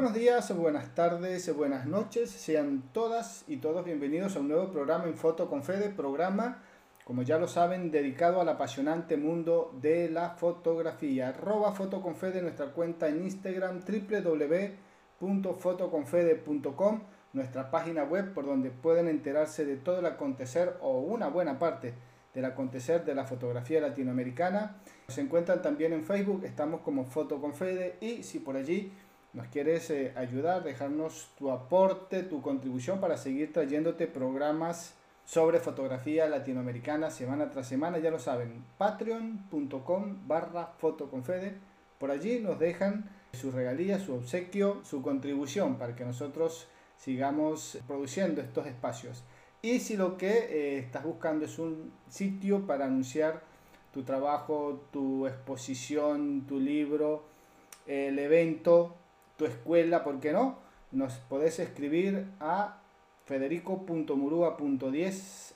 buenos días, buenas tardes, buenas noches. Sean todas y todos bienvenidos a un nuevo programa en Foto con Fede, programa, como ya lo saben, dedicado al apasionante mundo de la fotografía. Arroba Foto con Fede, nuestra cuenta en Instagram, www.fotoconfede.com, nuestra página web por donde pueden enterarse de todo el acontecer o una buena parte del acontecer de la fotografía latinoamericana. Se encuentran también en Facebook, estamos como Foto con Fede y si por allí nos quieres eh, ayudar, dejarnos tu aporte, tu contribución para seguir trayéndote programas sobre fotografía latinoamericana semana tras semana, ya lo saben, patreon.com barra fotoconfede. Por allí nos dejan su regalía, su obsequio, su contribución para que nosotros sigamos produciendo estos espacios. Y si lo que eh, estás buscando es un sitio para anunciar tu trabajo, tu exposición, tu libro, el evento, tu escuela, ¿por qué no? Nos podés escribir a federico.murua.10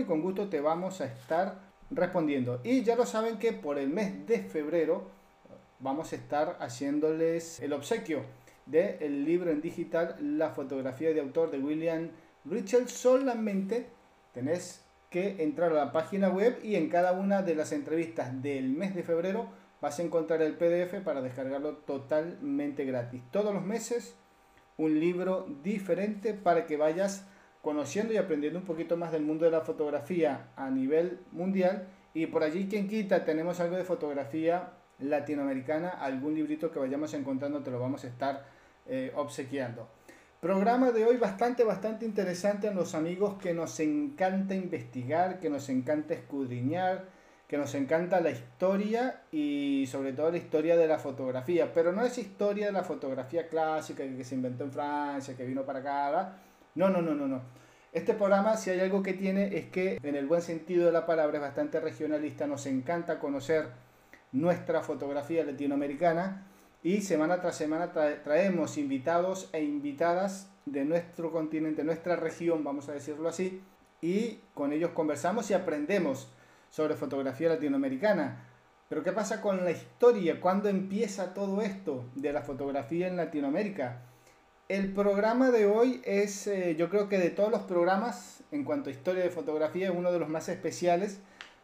y con gusto te vamos a estar respondiendo. Y ya lo saben que por el mes de febrero vamos a estar haciéndoles el obsequio del libro en digital La fotografía de autor de William Richard. Solamente tenés que entrar a la página web y en cada una de las entrevistas del mes de febrero vas a encontrar el PDF para descargarlo totalmente gratis. Todos los meses un libro diferente para que vayas conociendo y aprendiendo un poquito más del mundo de la fotografía a nivel mundial. Y por allí, quien quita, tenemos algo de fotografía latinoamericana, algún librito que vayamos encontrando, te lo vamos a estar eh, obsequiando. Programa de hoy bastante, bastante interesante a los amigos que nos encanta investigar, que nos encanta escudriñar, que nos encanta la historia y sobre todo la historia de la fotografía, pero no es historia de la fotografía clásica que se inventó en Francia, que vino para acá, no, no, no, no, no. Este programa, si hay algo que tiene, es que en el buen sentido de la palabra es bastante regionalista, nos encanta conocer nuestra fotografía latinoamericana y semana tras semana traemos invitados e invitadas de nuestro continente, nuestra región, vamos a decirlo así, y con ellos conversamos y aprendemos sobre fotografía latinoamericana. Pero ¿qué pasa con la historia? ¿Cuándo empieza todo esto de la fotografía en Latinoamérica? El programa de hoy es, eh, yo creo que de todos los programas en cuanto a historia de fotografía, es uno de los más especiales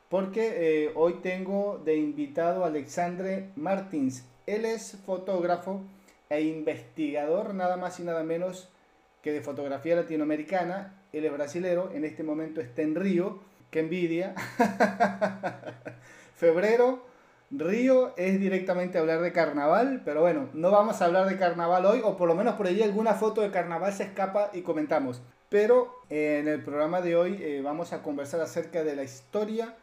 porque eh, hoy tengo de invitado a Alexandre Martins. Él es fotógrafo e investigador nada más y nada menos que de fotografía latinoamericana. Él es brasilero, en este momento está en Río qué envidia. Febrero, Río es directamente hablar de carnaval, pero bueno, no vamos a hablar de carnaval hoy, o por lo menos por allí alguna foto de carnaval se escapa y comentamos. Pero eh, en el programa de hoy eh, vamos a conversar acerca de la historia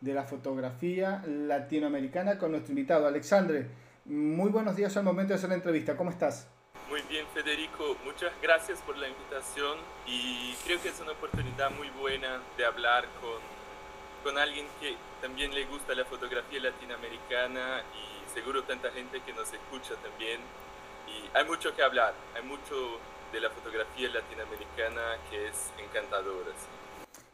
de la fotografía latinoamericana con nuestro invitado, Alexandre. Muy buenos días al momento de hacer la entrevista, ¿cómo estás? Muy bien, Federico. Muchas gracias por la invitación y creo que es una oportunidad muy buena de hablar con, con alguien que también le gusta la fotografía latinoamericana y seguro tanta gente que nos escucha también. Y hay mucho que hablar, hay mucho de la fotografía latinoamericana que es encantadora.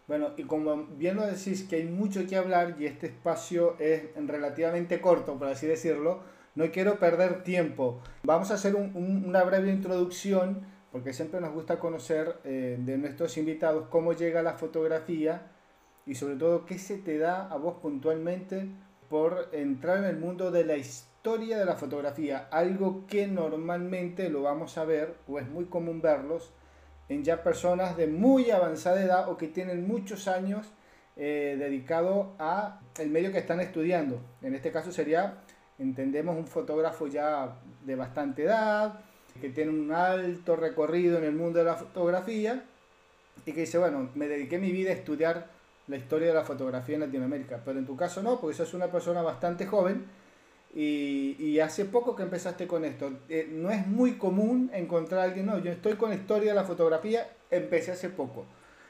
Bueno, y como bien lo decís que hay mucho que hablar y este espacio es relativamente corto, por así decirlo, no quiero perder tiempo. Vamos a hacer una breve introducción, porque siempre nos gusta conocer eh, de nuestros invitados cómo llega la fotografía y sobre todo qué se te da a vos puntualmente por entrar en el mundo de la historia de la fotografía, algo que normalmente lo vamos a ver o es muy común verlos en ya personas de muy avanzada edad o que tienen muchos años eh, dedicado a el medio que están estudiando. En este caso sería entendemos un fotógrafo ya de bastante edad, que tiene un alto recorrido en el mundo de la fotografía y que dice, bueno, me dediqué mi vida a estudiar la historia de la fotografía en Latinoamérica, pero en tu caso no, porque sos una persona bastante joven y, hace poco que empezaste con esto. Eh, no es muy común encontrar a alguien, no, yo estoy con la historia de la fotografía, empecé hace poco.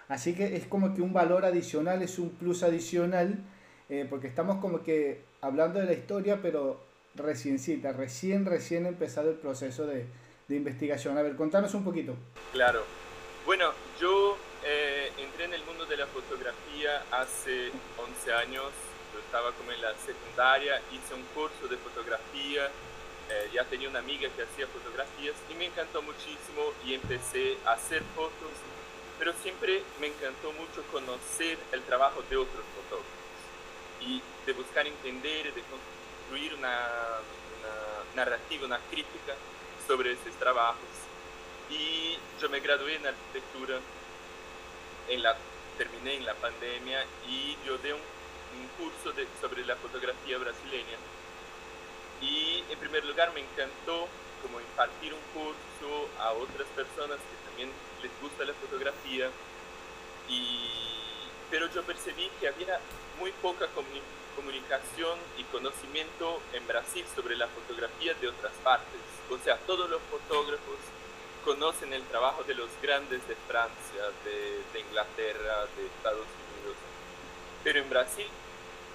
Así que es como que un valor adicional, es un plus adicional, eh, porque estamos como que hablando de la historia, pero reciencita, recién, recién empezado el proceso de, de investigación. A ver, contanos un poquito. Claro. Bueno, yo eh, entré en el mundo de la fotografía hace 11 años. Yo estaba como en la secundaria, hice un curso de fotografía eh, ya tenía una amiga que hacía fotografías y me encantó muchísimo y empecé a hacer fotos, pero siempre me encantó mucho conocer el trabajo de otros fotógrafos de buscar entender, de construir una, una narrativa, una crítica sobre esos trabajos. Y yo me gradué en arquitectura, en la, terminé en la pandemia y yo di un, un curso de, sobre la fotografía brasileña y en primer lugar me encantó como impartir un curso a otras personas que también les gusta la fotografía. Y, pero yo percibí que había muy poca comunicación y conocimiento en Brasil sobre la fotografía de otras partes. O sea, todos los fotógrafos conocen el trabajo de los grandes de Francia, de, de Inglaterra, de Estados Unidos. Pero en Brasil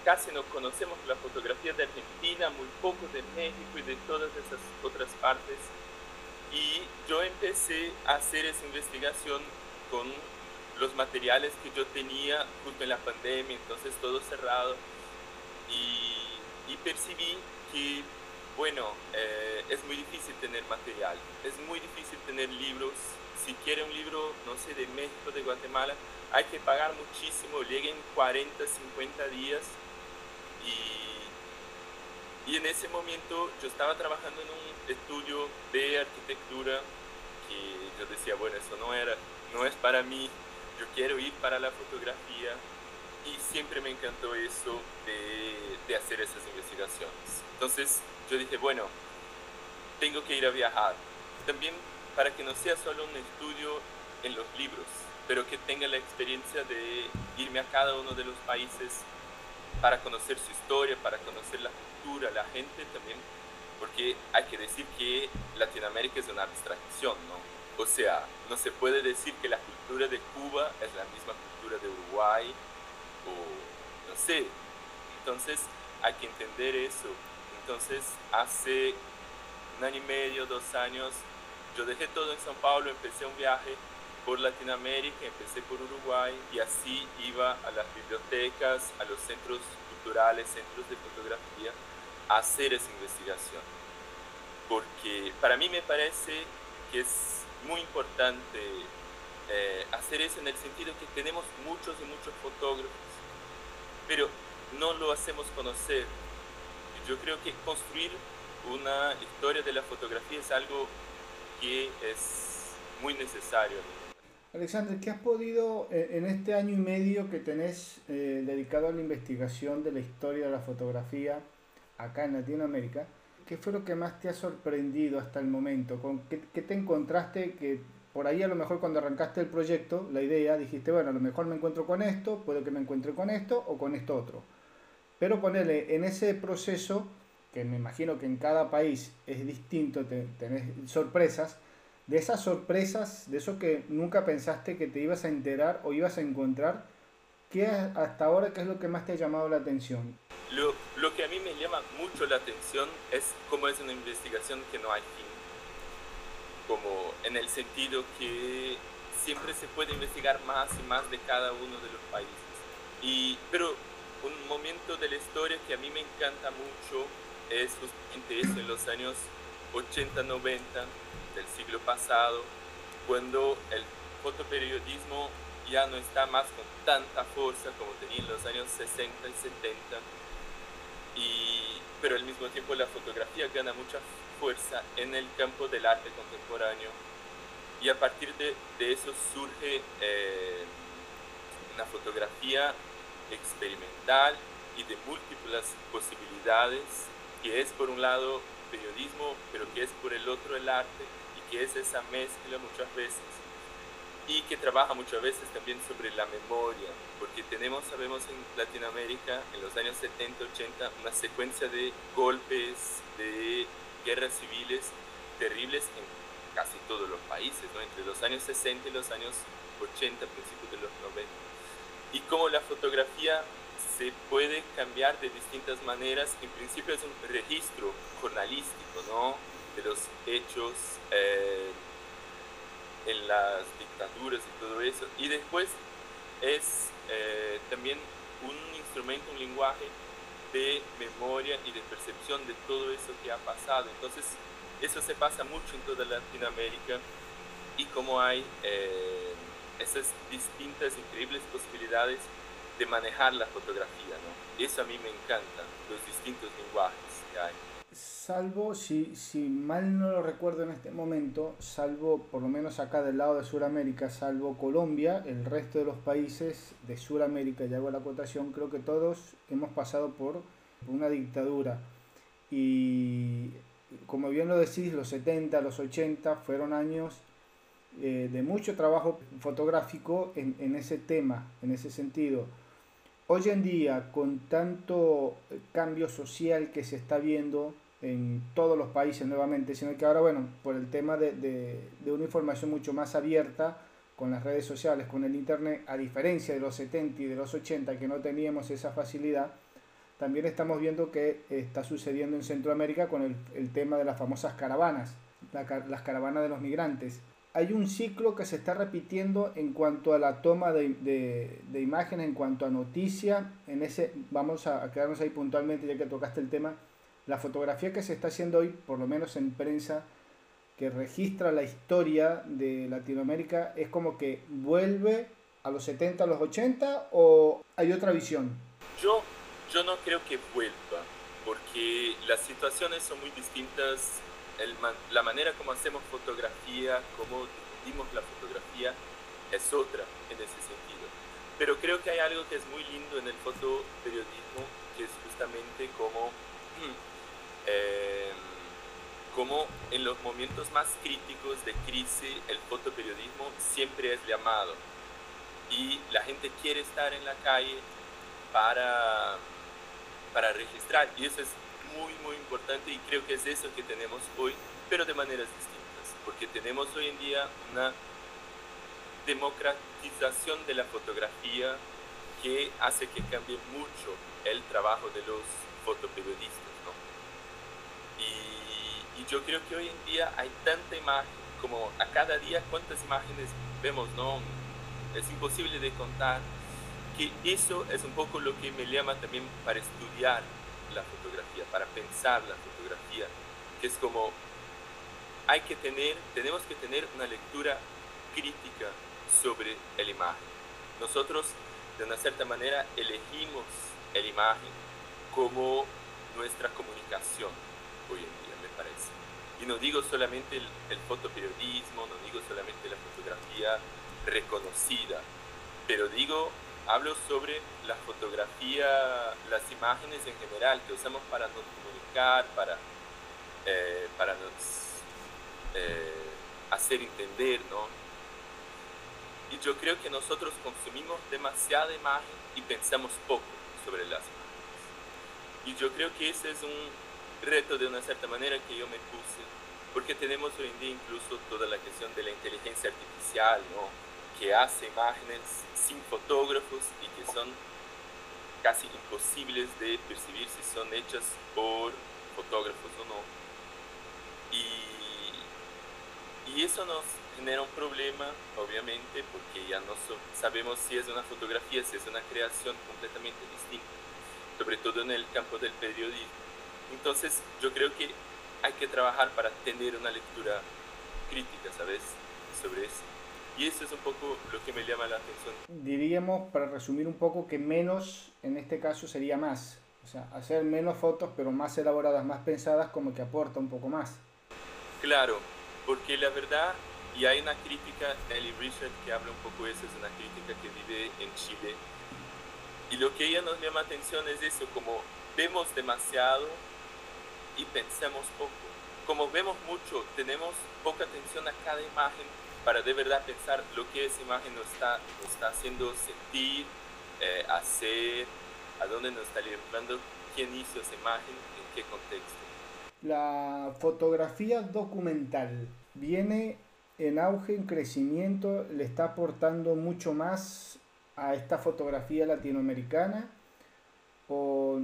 casi no conocemos la fotografía de Argentina, muy poco de México y de todas esas otras partes. Y yo empecé a hacer esa investigación con los materiales que yo tenía justo en la pandemia, entonces todo cerrado. Y, y percibí que, bueno, eh, es muy difícil tener material, es muy difícil tener libros. Si quiere un libro, no sé, de México, de Guatemala, hay que pagar muchísimo, lleguen 40, 50 días y, en ese momento yo estaba trabajando en un estudio de arquitectura que yo decía, bueno, eso no, era, no es para mí, yo quiero ir para la fotografía y siempre me encantó eso de, de hacer esas investigaciones. Entonces yo dije, bueno, tengo que ir a viajar. También para que no sea solo un estudio en los libros, pero que tenga la experiencia de irme a cada uno de los países para conocer su historia, para conocer la cultura, la gente también, porque hay que decir que Latinoamérica es una abstracción, ¿no? O sea, no se puede decir que la cultura de Cuba es la misma cultura de Uruguay o no sé. Entonces hay que entender eso. Entonces hace un año y medio, dos años, yo dejé todo en São Paulo, empecé un viaje por Latinoamérica, empecé por Uruguay y así iba a las bibliotecas, a los centros culturales, centros de fotografía, a hacer esa investigación. Porque para mí me parece que es muy importante eh, hacer eso en el sentido que tenemos muchos y muchos fotógrafos, pero no lo hacemos conocer. Yo creo que construir una historia de la fotografía es algo que es muy necesario. Alexander, ¿qué has podido eh, en este año y medio que tenés eh, dedicado a la investigación de la historia de la fotografía acá en Latinoamérica? ¿Qué fue lo que más te ha sorprendido hasta el momento? ¿Con qué, te encontraste que por ahí a lo mejor cuando arrancaste el proyecto, la idea, dijiste, bueno, a lo mejor me encuentro con esto, puedo que me encuentre con esto o con esto otro. Pero ponerle en ese proceso, que me imagino que en cada país es distinto, tenés sorpresas, de esas sorpresas, de eso que nunca pensaste que te ibas a enterar o ibas a encontrar, ¿qué hasta ahora qué es lo que más te ha llamado la atención? Lo, lo que a mí me llama mucho la atención es cómo es una investigación que no hay fin, como en el sentido que siempre se puede investigar más y más de cada uno de los países. Y, pero un momento de la historia que a mí me encanta mucho es justamente eso, en los años 80, 90, del siglo pasado, cuando el fotoperiodismo ya no está más con tanta fuerza como tenía en los años 60 y 70, y, pero al mismo tiempo la fotografía gana mucha fuerza en el campo del arte contemporáneo. Y a partir de, de eso surge eh, una fotografía experimental y de múltiples posibilidades, que es por un lado periodismo, pero que es por el otro el arte que es esa mezcla muchas veces y que trabaja muchas veces también sobre la memoria, porque tenemos, sabemos en Latinoamérica en los años 70, 80, una secuencia de golpes, de guerras civiles terribles en casi todos los países, ¿no? entre los años 60 y los años 80, principios de los 90. Y cómo la fotografía se puede cambiar de distintas maneras, en principio es un registro jornalístico, ¿no? de los hechos eh, en las dictaduras y todo eso. Y después es eh, también un instrumento, un lenguaje de memoria y de percepción de todo eso que ha pasado. Entonces, eso se pasa mucho en toda Latinoamérica y como hay eh, esas distintas, increíbles posibilidades de manejar la fotografía. ¿no? Eso a mí me encanta, los distintos lenguajes que hay. Salvo, si, si mal no lo recuerdo en este momento, salvo por lo menos acá del lado de Sudamérica, salvo Colombia, el resto de los países de Sudamérica, ya hago la acotación, creo que todos hemos pasado por una dictadura. Y como bien lo decís, los 70, los 80 fueron años eh, de mucho trabajo fotográfico en, en, ese tema, en ese sentido. Hoy en día, con tanto cambio social que se está viendo en todos los países nuevamente, sino que ahora, bueno, por el tema de, una información mucho más abierta, con las redes sociales, con el Internet, a diferencia de los 70 y de los 80 que no teníamos esa facilidad, también estamos viendo que está sucediendo en Centroamérica con el, tema de las famosas caravanas, la, las caravanas de los migrantes. Hay un ciclo que se está repitiendo en cuanto a la toma de, de, de imágenes, en cuanto a noticia. En ese, vamos a quedarnos ahí puntualmente ya que tocaste el tema. La fotografía que se está haciendo hoy, por lo menos en prensa, que registra la historia de Latinoamérica, es como que vuelve a los 70, a los 80 o hay otra visión. Yo yo no creo que vuelva, porque las situaciones son muy distintas, el la manera como hacemos fotografía, cómo difundimos la fotografía, es otra en ese sentido. Pero creo que hay algo que es muy lindo en el fotoperiodismo, que es justamente como, eh, como en los momentos más críticos de crisis el fotoperiodismo siempre es llamado. Y la gente quiere estar en la calle para para registrar y eso es muy muy importante y creo que es eso que tenemos hoy, pero de maneras distintas, porque tenemos hoy en día una democratización de la fotografía que hace que cambie mucho el trabajo de los fotoperiodistas. ¿no? Y, y, yo creo que hoy en día hay tanta imagen, como a cada día cuántas imágenes vemos, ¿no? Es imposible de contar que eso es un poco lo que me llama también para estudiar la fotografía, para pensar la fotografía, que es como hay que tener, tenemos que tener una lectura crítica sobre la imagen. Nosotros, de una cierta manera, elegimos la imagen como nuestra comunicación hoy en día, me parece. Y no digo solamente el, el fotoperiodismo, no digo solamente la fotografía reconocida, pero digo hablo sobre la fotografía, las imágenes en general que usamos para nos comunicar, para, eh, para nos eh, hacer entender, ¿no? Y yo creo que nosotros consumimos demasiada imagen y pensamos poco sobre las imágenes. Y yo creo que ese es un reto de una cierta manera que yo me puse, porque tenemos hoy en día incluso toda la cuestión de la inteligencia artificial, ¿no? Que hace imágenes sin fotógrafos y que son casi imposibles de percibir si son hechas por fotógrafos o no. Y, y eso nos genera un problema, obviamente, porque ya no sabemos si es una fotografía, si es una creación completamente distinta, sobre todo en el campo del periodismo. Entonces, yo creo que hay que trabajar para tener una lectura crítica, ¿sabes? Sobre eso. Y eso es un poco lo que me llama la atención. Diríamos, para resumir un poco, que menos en este caso sería más. O sea, hacer menos fotos, pero más elaboradas, más pensadas, como que aporta un poco más. Claro, porque la verdad, y hay una crítica, Ellie Richard, que habla un poco de eso, es una crítica que vive en Chile. Y lo que ella nos llama atención es eso, como vemos demasiado y pensamos poco. Como vemos mucho, tenemos poca atención a cada imagen para de verdad pensar lo que esa imagen nos está, nos está haciendo sentir, eh, hacer, a dónde nos está llevando, quién hizo esa imagen, en qué contexto. La fotografía documental viene en auge, en crecimiento, le está aportando mucho más a esta fotografía latinoamericana o,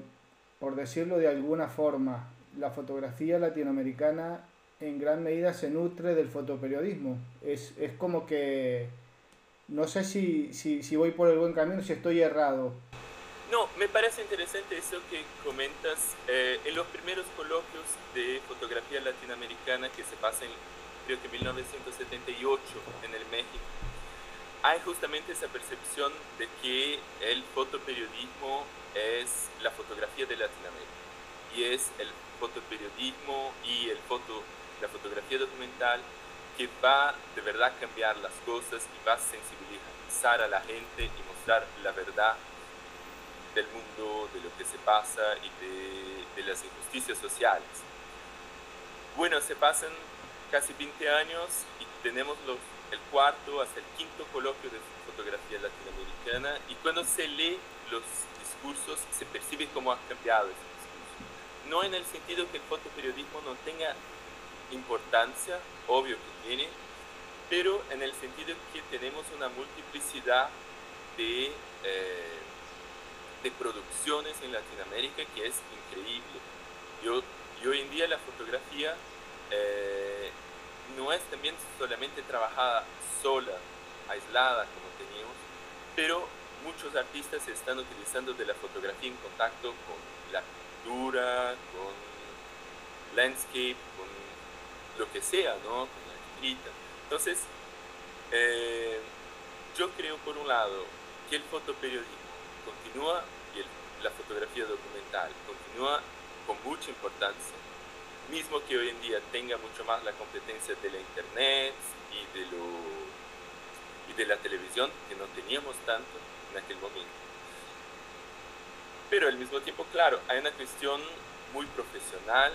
por decirlo de alguna forma, la fotografía latinoamericana en gran medida se nutre del fotoperiodismo. Es, es como que no sé si, si, si, voy por el buen camino, si estoy errado. No, me parece interesante eso que comentas. Eh, en los primeros coloquios de fotografía latinoamericana que se pasan, creo que 1978 en el México, hay justamente esa percepción de que el fotoperiodismo es la fotografía de Latinoamérica y es el fotoperiodismo y el foto, la fotografía documental que va de verdad a cambiar las cosas y va a sensibilizar a la gente y mostrar la verdad del mundo, de lo que se pasa y de, las injusticias sociales. Bueno, se pasan casi 20 años y tenemos los, el cuarto hasta el quinto coloquio de fotografía latinoamericana y cuando se lee los discursos se percibe cómo ha cambiado ese discurso. No en el sentido que el fotoperiodismo no tenga importancia, obvio que tiene, pero en el sentido que tenemos una multiplicidad de, eh, de producciones en Latinoamérica que es increíble. Yo, y hoy en día la fotografía eh, no es también solamente trabajada sola, aislada como teníamos, pero muchos artistas están utilizando de la fotografía en contacto con la cultura, con landscape, con lo que sea, ¿no? Con la escrita. Entonces, eh, yo creo por un lado que el fotoperiodismo continúa y la fotografía documental continúa con mucha importancia, mismo que hoy en día tenga mucho más la competencia de la internet y de, y de la televisión, que no teníamos tanto en aquel momento. Pero al mismo tiempo, claro, hay una cuestión muy profesional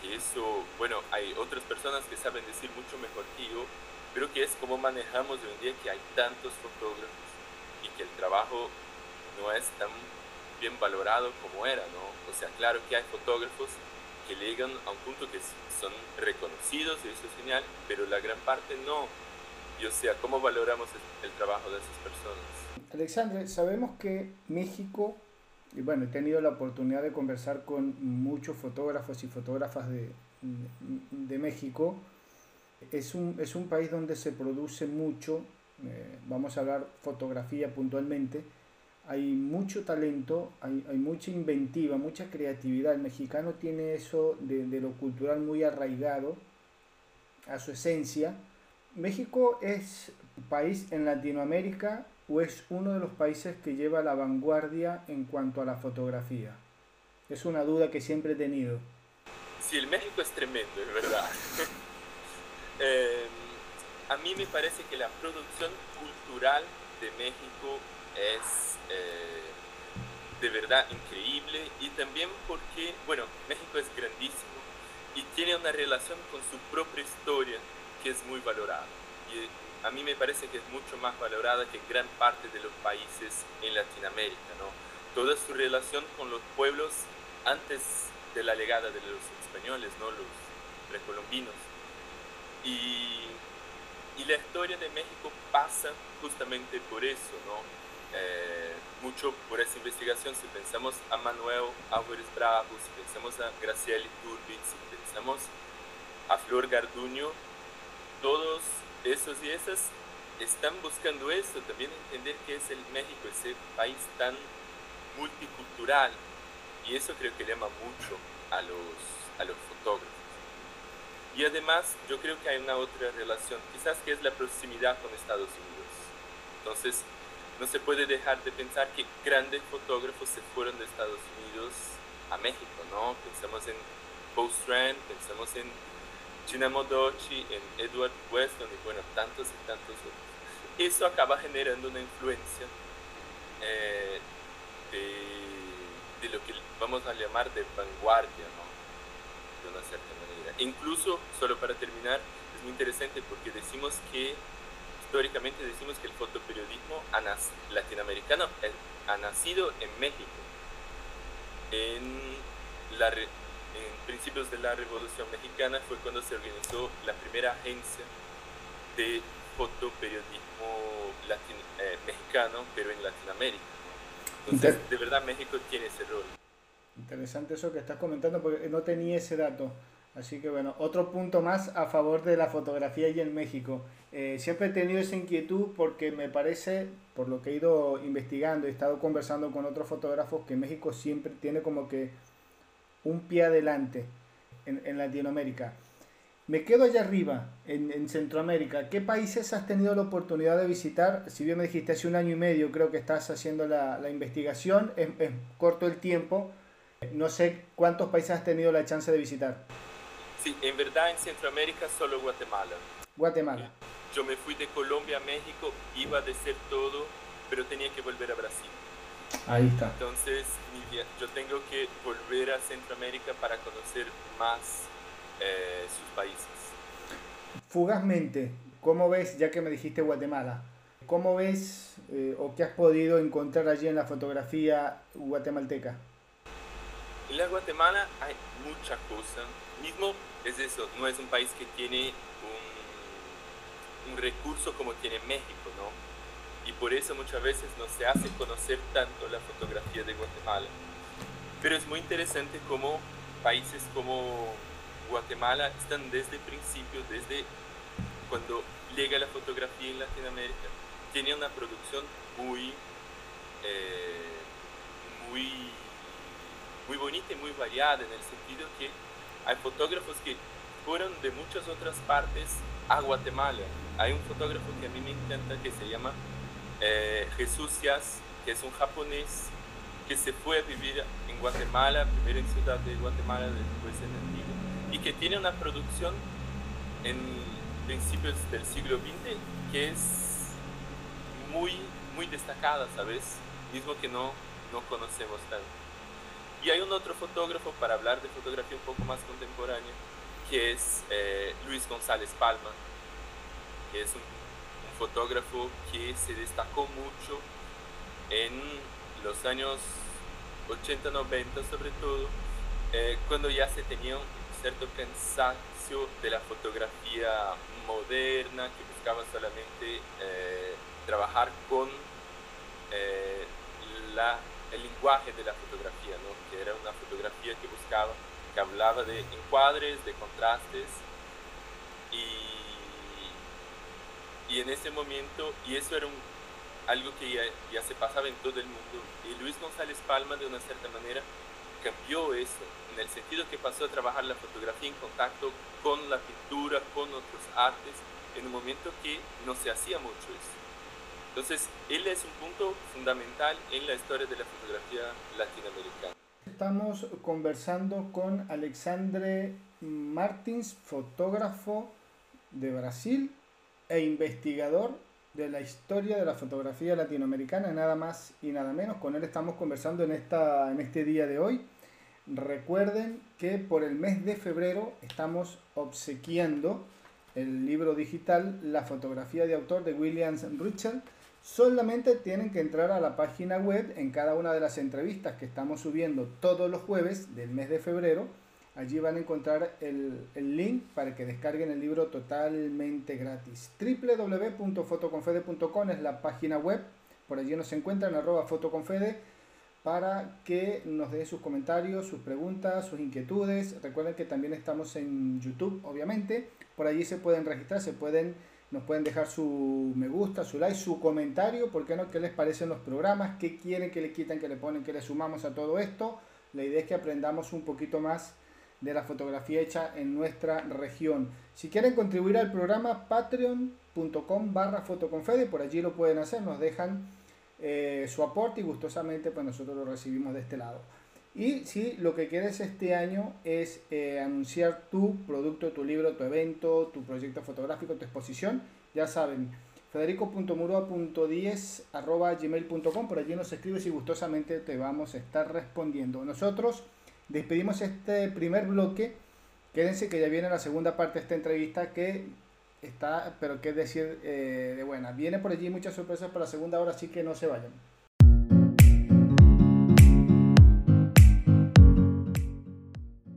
que eso, bueno, hay otras personas que saben decir mucho mejor que yo, pero que es como manejamos hoy en día que hay tantos fotógrafos y que el trabajo no es tan bien valorado como era, ¿no? O sea, claro que hay fotógrafos que llegan a un punto que son reconocidos y eso es genial, pero la gran parte no. Y o sea, ¿cómo valoramos el trabajo de esas personas? Alexandre, sabemos que México y bueno, he tenido la oportunidad de conversar con muchos fotógrafos y fotógrafas de, de México. Es un, es un, país donde se produce mucho, eh, vamos a hablar fotografía puntualmente, hay mucho talento, hay, hay, mucha inventiva, mucha creatividad. El mexicano tiene eso de, de lo cultural muy arraigado a su esencia. México es país en Latinoamérica o es uno de los países que lleva la vanguardia en cuanto a la fotografía? Es una duda que siempre he tenido. Sí, el México es tremendo, es verdad. Em, a mí me parece que la producción cultural de México es eh, de verdad increíble y también porque, bueno, México es grandísimo y tiene una relación con su propia historia que es muy valorada. Y a mí me parece que es mucho más valorada que gran parte de los países en Latinoamérica, ¿no? Toda su relación con los pueblos antes de la llegada de los españoles, ¿no? Los precolombinos. Y, la historia de México pasa justamente por eso, ¿no? Eh, mucho por esa investigación, si pensamos a Manuel Álvarez Bravo, si pensamos a Graciela Turbitz, si pensamos a Flor Garduño, todos esos y esas están buscando eso, también entender que es el México, ese país tan multicultural. Y eso creo que llama mucho a los, a los fotógrafos. Y además yo creo que hay una otra relación, quizás que es la proximidad con Estados Unidos. Entonces, no se puede dejar de pensar que grandes fotógrafos se fueron de Estados Unidos a México, ¿no? Pensamos en Strand, pensamos en Gina Modochi, en Edward Weston y bueno, tantos y tantos otros. Eso acaba generando una influencia eh, de, lo que vamos a llamar de vanguardia, ¿no? De una cierta manera. incluso, solo para terminar, es muy interesante porque decimos que, históricamente decimos que el fotoperiodismo latinoamericano eh, ha nacido en México, en la, en principios de la Revolución Mexicana fue cuando se organizó la primera agencia de fotoperiodismo eh, mexicano, pero en Latinoamérica. Entonces, de verdad, México tiene ese rol. Interesante eso que estás comentando, porque no tenía ese dato. Así que bueno, otro punto más a favor de la fotografía y en México. Eh, siempre he tenido esa inquietud porque me parece, por lo que he ido investigando, he estado conversando con otros fotógrafos, que México siempre tiene como que un pie adelante en, en Latinoamérica. Me quedo allá arriba, en, en, Centroamérica. ¿Qué países has tenido la oportunidad de visitar? Si bien me dijiste hace un año y medio, creo que estás haciendo la, la investigación, es, es corto el tiempo. No sé cuántos países has tenido la chance de visitar. Sí, en verdad en Centroamérica solo Guatemala. Guatemala. Yo me fui de Colombia a México, iba a decir todo, pero tenía que volver a Brasil. Ahí está. Entonces, yo tengo que volver a Centroamérica para conocer más eh, sus países. Fugazmente, ¿cómo ves, ya que me dijiste Guatemala, cómo ves eh, o qué has podido encontrar allí en la fotografía guatemalteca? En la Guatemala hay mucha cosa. Mismo es eso, no es un país que tiene un, un recurso como tiene México, ¿no? Y por eso muchas veces no se hace conocer tanto la fotografía de Guatemala. Pero es muy interesante cómo países como Guatemala están desde el principio, desde cuando llega la fotografía en Latinoamérica, tiene una producción muy, eh, muy, muy bonita y muy variada en el sentido que hay fotógrafos que fueron de muchas otras partes a Guatemala. Hay un fotógrafo que a mí me encanta que se llama eh, Jesús Yas, que es un japonés que se fue a vivir en Guatemala, primero en Ciudad de Guatemala, después en Antigua y que tiene una producción en principios del siglo XX que es muy, muy destacada, ¿sabes? Mismo que no, no conocemos tanto. Y hay un otro fotógrafo para hablar de fotografía un poco más contemporánea, que es eh, Luis González Palma, que es un, fotógrafo que se destacó mucho en los años 80, 90 sobre todo, eh, cuando ya se tenía cierto cansancio de la fotografía moderna que buscaba solamente eh, trabajar con eh, el lenguaje de la fotografía, ¿no? que era una fotografía que buscaba, que hablaba de encuadres, de contrastes y, y en ese momento, y eso era un, algo que ya, ya se pasaba en todo el mundo, y Luis González Palma de una cierta manera cambió eso, en el sentido que pasó a trabajar la fotografía en contacto con la pintura, con otros artes, en un momento que no se hacía mucho eso. Entonces, él es un punto fundamental en la historia de la fotografía latinoamericana. Estamos conversando con Alexandre Martins, fotógrafo de Brasil e investigador de la historia de la fotografía latinoamericana, nada más y nada menos. Con él estamos conversando en, esta, en este día de hoy. Recuerden que por el mes de febrero estamos obsequiando el libro digital La fotografía de autor de Williams Richard. Solamente tienen que entrar a la página web en cada una de las entrevistas que estamos subiendo todos los jueves del mes de febrero Allí van a encontrar el, el, link para que descarguen el libro totalmente gratis. www.fotoconfede.com es la página web. Por allí nos encuentran arroba fotoconfede para que nos den sus comentarios, sus preguntas, sus inquietudes. Recuerden que también estamos en YouTube, obviamente. Por allí se pueden registrar, se pueden, nos pueden dejar su me gusta, su like, su comentario. ¿Por qué no? ¿Qué les parecen los programas? ¿Qué quieren que le quiten, que le ponen, que le sumamos a todo esto? La idea es que aprendamos un poquito más de la fotografía hecha en nuestra región. Si quieren contribuir al programa, patreon.com barra fotoconfede, por allí lo pueden hacer, nos dejan eh, su aporte y gustosamente pues nosotros lo recibimos de este lado. Y si lo que quieres este año es eh, anunciar tu producto, tu libro, tu evento, tu proyecto fotográfico, tu exposición, ya saben, federico.murua.10 arroba gmail.com, por allí nos escribes y gustosamente te vamos a estar respondiendo. Nosotros despedimos este primer bloque. Quédense que ya viene la segunda parte de esta entrevista que está, pero es decir, eh, de buena. Viene por allí muchas sorpresas para la segunda hora, así que no se vayan.